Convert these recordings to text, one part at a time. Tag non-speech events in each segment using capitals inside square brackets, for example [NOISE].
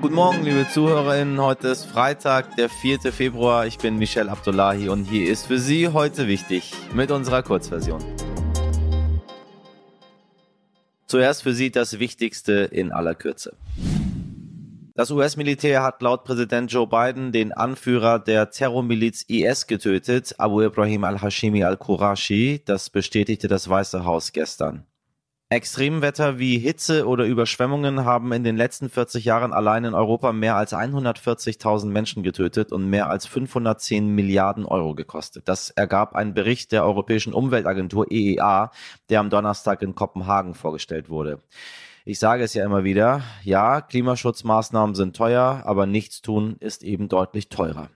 Guten Morgen, liebe ZuhörerInnen. Heute ist Freitag, der 4. Februar. Ich bin Michel Abdullahi und hier ist für Sie heute wichtig mit unserer Kurzversion. Zuerst für Sie das Wichtigste in aller Kürze. Das US-Militär hat laut Präsident Joe Biden den Anführer der Terrormiliz IS getötet, Abu Ibrahim al-Hashimi al-Qurashi. Das bestätigte das Weiße Haus gestern. Extremwetter wie Hitze oder Überschwemmungen haben in den letzten 40 Jahren allein in Europa mehr als 140.000 Menschen getötet und mehr als 510 Milliarden Euro gekostet. Das ergab ein Bericht der Europäischen Umweltagentur EEA, der am Donnerstag in Kopenhagen vorgestellt wurde. Ich sage es ja immer wieder, ja, Klimaschutzmaßnahmen sind teuer, aber nichts tun ist eben deutlich teurer.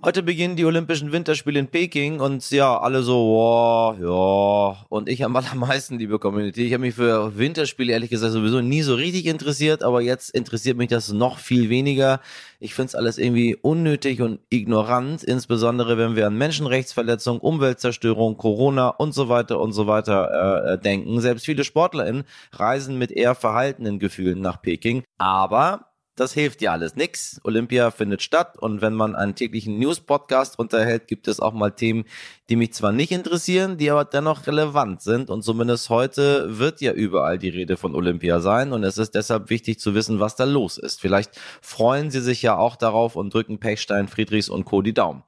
Heute beginnen die Olympischen Winterspiele in Peking und ja, alle so, wow, ja. Und ich am allermeisten, liebe Community, ich habe mich für Winterspiele ehrlich gesagt sowieso nie so richtig interessiert, aber jetzt interessiert mich das noch viel weniger. Ich finde es alles irgendwie unnötig und ignorant, insbesondere wenn wir an Menschenrechtsverletzungen, Umweltzerstörung, Corona und so weiter und so weiter äh, denken. Selbst viele SportlerInnen reisen mit eher verhaltenen Gefühlen nach Peking. Aber das hilft ja alles nix. Olympia findet statt und wenn man einen täglichen News-Podcast unterhält, gibt es auch mal Themen, die mich zwar nicht interessieren, die aber dennoch relevant sind und zumindest heute wird ja überall die Rede von Olympia sein und es ist deshalb wichtig zu wissen, was da los ist. Vielleicht freuen Sie sich ja auch darauf und drücken Pechstein, Friedrichs und Co. die Daumen.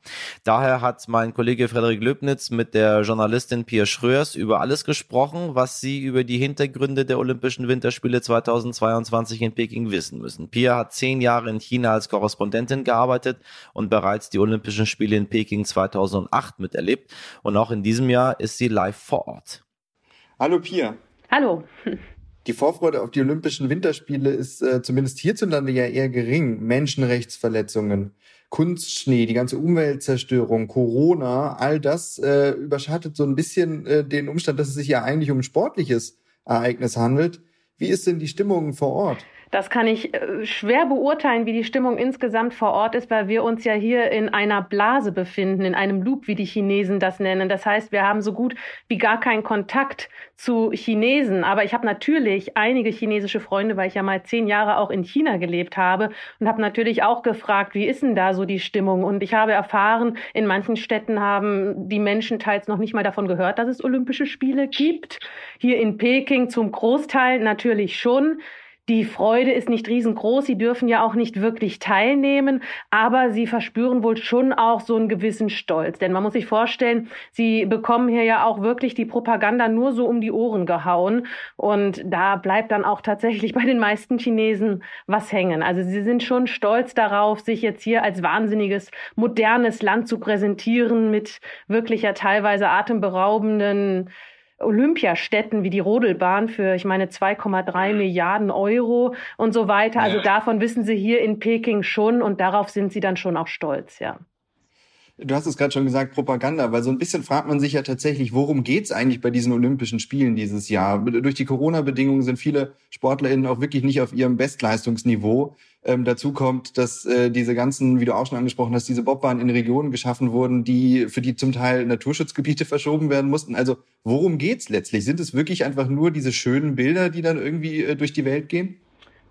Daher hat mein Kollege Frederik Löbnitz mit der Journalistin Pia Schröers über alles gesprochen, was Sie über die Hintergründe der Olympischen Winterspiele 2022 in Peking wissen müssen. Pia hat zehn Jahre in China als Korrespondentin gearbeitet und bereits die Olympischen Spiele in Peking 2008 miterlebt. Und auch in diesem Jahr ist sie live vor Ort. Hallo Pia. Hallo. [LAUGHS] Die Vorfreude auf die Olympischen Winterspiele ist äh, zumindest hierzulande ja eher gering. Menschenrechtsverletzungen, Kunstschnee, die ganze Umweltzerstörung, Corona, all das äh, überschattet so ein bisschen äh, den Umstand, dass es sich ja eigentlich um ein sportliches Ereignis handelt. Wie ist denn die Stimmung vor Ort? Das kann ich äh, schwer beurteilen, wie die Stimmung insgesamt vor Ort ist, weil wir uns ja hier in einer Blase befinden, in einem Loop, wie die Chinesen das nennen. Das heißt, wir haben so gut wie gar keinen Kontakt zu Chinesen. Aber ich habe natürlich einige chinesische Freunde, weil ich ja mal zehn Jahre auch in China gelebt habe und habe natürlich auch gefragt, wie ist denn da so die Stimmung? Und ich habe erfahren, in manchen Städten haben die Menschen teils noch nicht mal davon gehört, dass es Olympische Spiele gibt. Hier in Peking zum Großteil natürlich schon. Die Freude ist nicht riesengroß, sie dürfen ja auch nicht wirklich teilnehmen, aber sie verspüren wohl schon auch so einen gewissen Stolz. Denn man muss sich vorstellen, sie bekommen hier ja auch wirklich die Propaganda nur so um die Ohren gehauen. Und da bleibt dann auch tatsächlich bei den meisten Chinesen was hängen. Also sie sind schon stolz darauf, sich jetzt hier als wahnsinniges, modernes Land zu präsentieren mit wirklich ja teilweise atemberaubenden Olympiastätten wie die Rodelbahn für, ich meine, 2,3 Milliarden Euro und so weiter. Also davon wissen sie hier in Peking schon und darauf sind sie dann schon auch stolz, ja. Du hast es gerade schon gesagt, Propaganda, weil so ein bisschen fragt man sich ja tatsächlich, worum geht's eigentlich bei diesen Olympischen Spielen dieses Jahr? Durch die Corona-Bedingungen sind viele SportlerInnen auch wirklich nicht auf ihrem Bestleistungsniveau. Ähm, dazu kommt, dass äh, diese ganzen, wie du auch schon angesprochen hast, diese Bobbahnen in Regionen geschaffen wurden, die für die zum Teil Naturschutzgebiete verschoben werden mussten. Also worum geht's letztlich? Sind es wirklich einfach nur diese schönen Bilder, die dann irgendwie äh, durch die Welt gehen?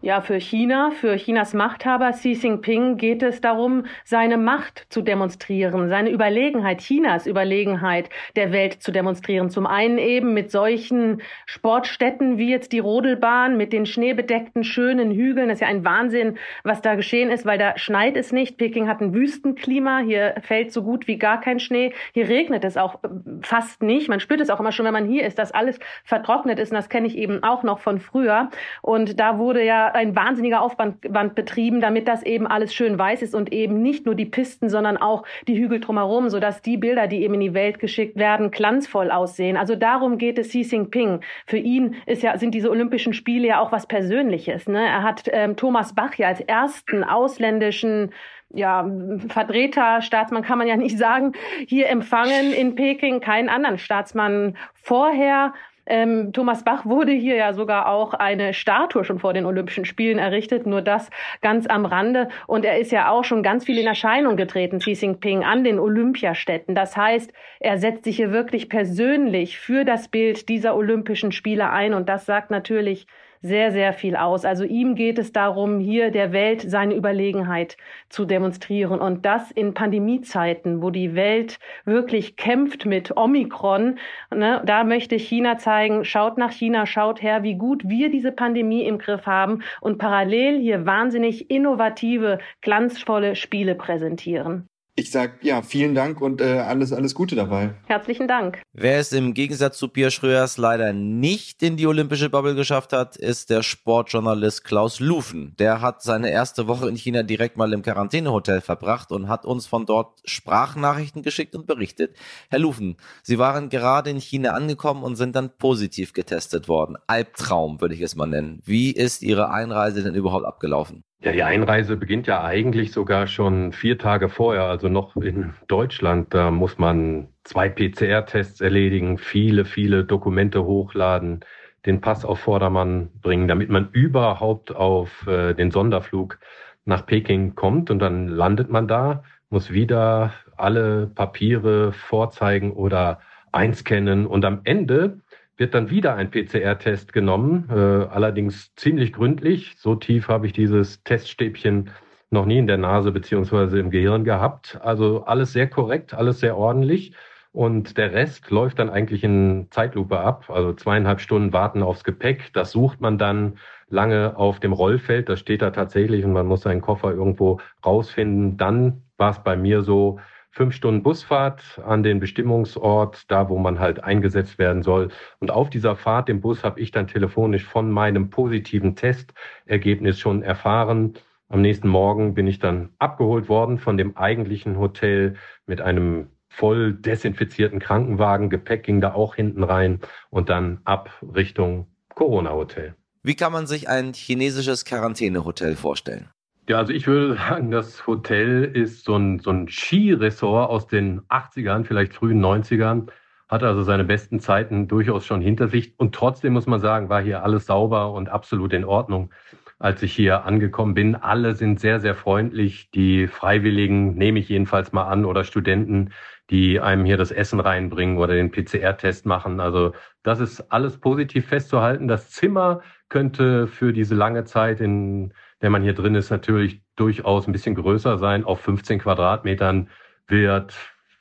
Ja, für China, für Chinas Machthaber Xi Jinping geht es darum, seine Macht zu demonstrieren, seine Überlegenheit, Chinas Überlegenheit der Welt zu demonstrieren. Zum einen eben mit solchen Sportstätten wie jetzt die Rodelbahn, mit den schneebedeckten schönen Hügeln. Das ist ja ein Wahnsinn, was da geschehen ist, weil da schneit es nicht. Peking hat ein Wüstenklima. Hier fällt so gut wie gar kein Schnee. Hier regnet es auch äh, fast nicht. Man spürt es auch immer schon, wenn man hier ist, dass alles vertrocknet ist. Und das kenne ich eben auch noch von früher. Und da wurde ja ein wahnsinniger Aufwand betrieben, damit das eben alles schön weiß ist und eben nicht nur die Pisten, sondern auch die Hügel drumherum, sodass die Bilder, die eben in die Welt geschickt werden, glanzvoll aussehen. Also darum geht es Xi Jinping. Für ihn ist ja, sind diese Olympischen Spiele ja auch was Persönliches. Ne? Er hat ähm, Thomas Bach ja als ersten ausländischen ja, Vertreter, Staatsmann kann man ja nicht sagen, hier empfangen in Peking, keinen anderen Staatsmann vorher Ähm, Thomas Bach wurde hier ja sogar auch eine Statue schon vor den Olympischen Spielen errichtet, nur das ganz am Rande. Und er ist ja auch schon ganz viel in Erscheinung getreten, Xi Jinping, an den Olympiastätten. Das heißt, er setzt sich hier wirklich persönlich für das Bild dieser Olympischen Spiele ein. Und das sagt natürlich sehr, sehr viel aus. Also ihm geht es darum, hier der Welt seine Überlegenheit zu demonstrieren. Und das in Pandemiezeiten, wo die Welt wirklich kämpft mit Omikron. Ne, da möchte China zeigen, schaut nach China, schaut her, wie gut wir diese Pandemie im Griff haben und parallel hier wahnsinnig innovative, glanzvolle Spiele präsentieren. Ich sage ja, vielen Dank und äh, alles, alles Gute dabei. Herzlichen Dank. Wer es im Gegensatz zu Pierre Schröers leider nicht in die olympische Bubble geschafft hat, ist der Sportjournalist Klaus Lufen. Der hat seine erste Woche in China direkt mal im Quarantänehotel verbracht und hat uns von dort Sprachnachrichten geschickt und berichtet. Herr Lufen, Sie waren gerade in China angekommen und sind dann positiv getestet worden. Albtraum würde ich es mal nennen. Wie ist Ihre Einreise denn überhaupt abgelaufen? Ja, die Einreise beginnt ja eigentlich sogar schon vier Tage vorher, also noch in Deutschland. Da muss man zwei PCR-Tests erledigen, viele, viele Dokumente hochladen, den Pass auf Vordermann bringen, damit man überhaupt auf äh, den Sonderflug nach Peking kommt. Und dann landet man da, muss wieder alle Papiere vorzeigen oder einscannen. Und am Ende wird dann wieder ein PCR-Test genommen, äh, allerdings ziemlich gründlich. So tief habe ich dieses Teststäbchen noch nie in der Nase beziehungsweise im Gehirn gehabt. Also alles sehr korrekt, alles sehr ordentlich. Und der Rest läuft dann eigentlich in Zeitlupe ab. Also zweieinhalb Stunden warten aufs Gepäck. Das sucht man dann lange auf dem Rollfeld. Das steht da tatsächlich und man muss seinen Koffer irgendwo rausfinden. Dann war es bei mir so, fünf Stunden Busfahrt an den Bestimmungsort, da wo man halt eingesetzt werden soll. Und auf dieser Fahrt im Bus habe ich dann telefonisch von meinem positiven Testergebnis schon erfahren. Am nächsten Morgen bin ich dann abgeholt worden von dem eigentlichen Hotel mit einem voll desinfizierten Krankenwagen. Gepäck ging da auch hinten rein und dann ab Richtung Corona-Hotel. Wie kann man sich ein chinesisches Quarantänehotel vorstellen? Ja, also ich würde sagen, das Hotel ist so ein, so ein Skiresort aus den 80ern, vielleicht frühen 90ern, hat also seine besten Zeiten durchaus schon hinter sich. Und trotzdem muss man sagen, war hier alles sauber und absolut in Ordnung, als ich hier angekommen bin. Alle sind sehr, sehr freundlich. Die Freiwilligen nehme ich jedenfalls mal an oder Studenten, die einem hier das Essen reinbringen oder den PCR-Test machen. Also das ist alles positiv festzuhalten. Das Zimmer könnte für diese lange Zeit in der man hier drin ist, natürlich durchaus ein bisschen größer sein. Auf 15 Quadratmetern wird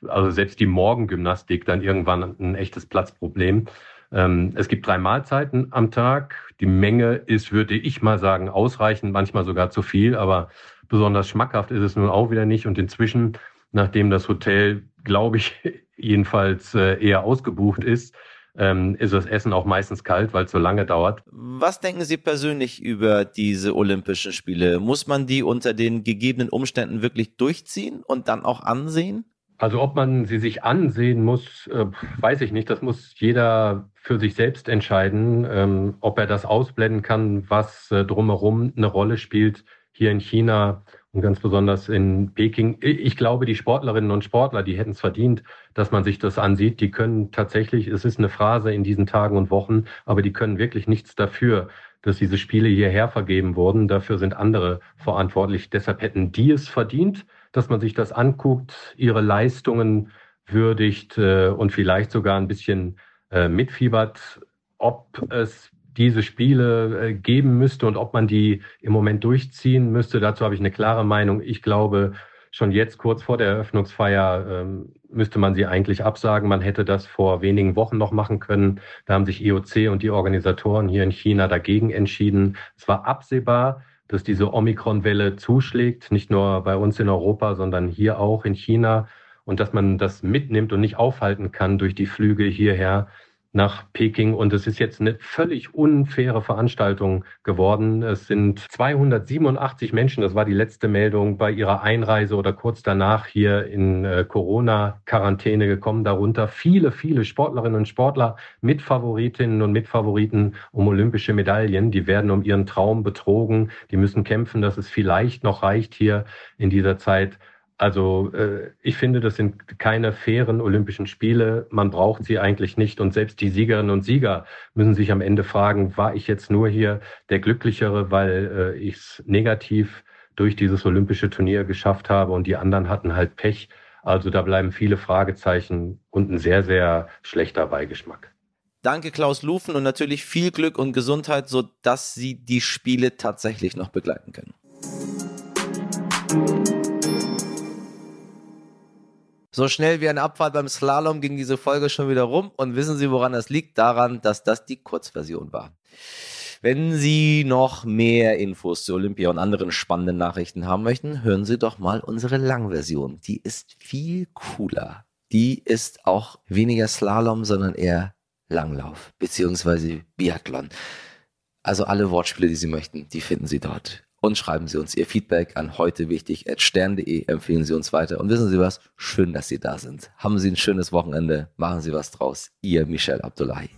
also selbst die Morgengymnastik dann irgendwann ein echtes Platzproblem. Ähm, es gibt drei Mahlzeiten am Tag. Die Menge ist, würde ich mal sagen, ausreichend, manchmal sogar zu viel, aber besonders schmackhaft ist es nun auch wieder nicht. Und inzwischen, nachdem das Hotel, glaube ich, [LAUGHS] jedenfalls äh, eher ausgebucht ist, ähm, ist das Essen auch meistens kalt, weil es so lange dauert. Was denken Sie persönlich über diese Olympischen Spiele? Muss man die unter den gegebenen Umständen wirklich durchziehen und dann auch ansehen? Also ob man sie sich ansehen muss, äh, weiß ich nicht. Das muss jeder für sich selbst entscheiden, ähm, ob er das ausblenden kann, was äh, drumherum eine Rolle spielt hier in China und ganz besonders in Peking. Ich glaube, die Sportlerinnen und Sportler, die hätten es verdient, dass man sich das ansieht. Die können tatsächlich, es ist eine Phrase in diesen Tagen und Wochen, aber die können wirklich nichts dafür, dass diese Spiele hierher vergeben wurden. Dafür sind andere verantwortlich. Deshalb hätten die es verdient, dass man sich das anguckt, ihre Leistungen würdigt äh, und vielleicht sogar ein bisschen äh, mitfiebert. Ob es diese Spiele äh, geben müsste und ob man die im Moment durchziehen müsste. Dazu habe ich eine klare Meinung. Ich glaube, schon jetzt kurz vor der Eröffnungsfeier ähm, müsste man sie eigentlich absagen. Man hätte das vor wenigen Wochen noch machen können. Da haben sich IOC und die Organisatoren hier in China dagegen entschieden. Es war absehbar, dass diese Omikron-Welle zuschlägt, nicht nur bei uns in Europa, sondern hier auch in China und dass man das mitnimmt und nicht aufhalten kann durch die Flüge hierher nach Peking und es ist jetzt eine völlig unfaire Veranstaltung geworden. Es sind 287 Menschen, das war die letzte Meldung, bei ihrer Einreise oder kurz danach hier in äh, Corona-Quarantäne gekommen. Darunter viele, viele Sportlerinnen und Sportler, Mitfavoritinnen und Mitfavoriten um olympische Medaillen. Die werden um ihren Traum betrogen. Die müssen kämpfen, dass es vielleicht noch reicht hier in dieser Zeit Also äh, ich finde, das sind keine fairen Olympischen Spiele. Man braucht sie eigentlich nicht. Und selbst die Siegerinnen und Sieger müssen sich am Ende fragen, war ich jetzt nur hier der Glücklichere, weil äh, ich es negativ durch dieses olympische Turnier geschafft habe und die anderen hatten halt Pech. Also da bleiben viele Fragezeichen und ein sehr, sehr schlechter Beigeschmack. Danke Klaus Lufen und natürlich viel Glück und Gesundheit, sodass Sie die Spiele tatsächlich noch begleiten können. So schnell wie eine Abfahrt beim Slalom ging diese Folge schon wieder rum. Und wissen Sie, woran das liegt? Daran, dass das die Kurzversion war. Wenn Sie noch mehr Infos zu Olympia und anderen spannenden Nachrichten haben möchten, hören Sie doch mal unsere Langversion. Die ist viel cooler. Die ist auch weniger Slalom, sondern eher Langlauf beziehungsweise Biathlon. Also alle Wortspiele, die Sie möchten, die finden Sie dort und schreiben Sie uns Ihr Feedback an heute wichtig stern.de. Empfehlen Sie uns weiter und wissen Sie was? Schön, dass Sie da sind. Haben Sie ein schönes Wochenende. Machen Sie was draus. Ihr Michel Abdullahi.